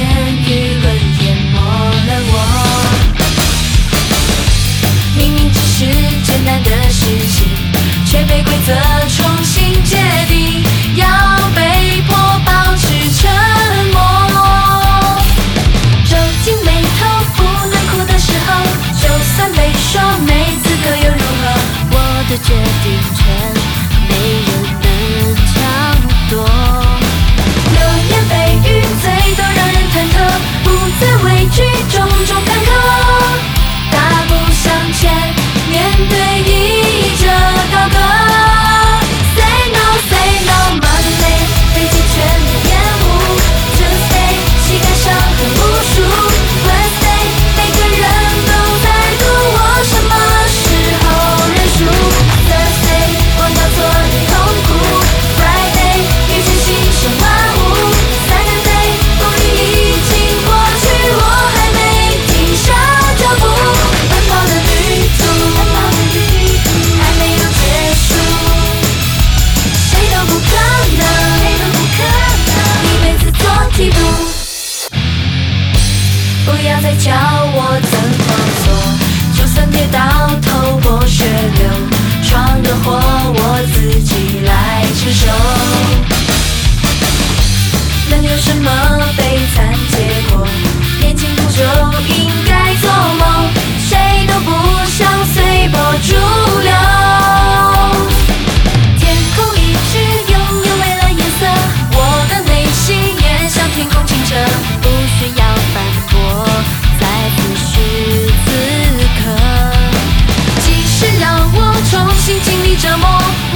舆论淹没了我，明明只是简单的事情，却被规则重新界定，要被迫保持沉默。皱紧眉头，不能哭的时候，就算被说没资格又如何？我的决定。不要再叫我折磨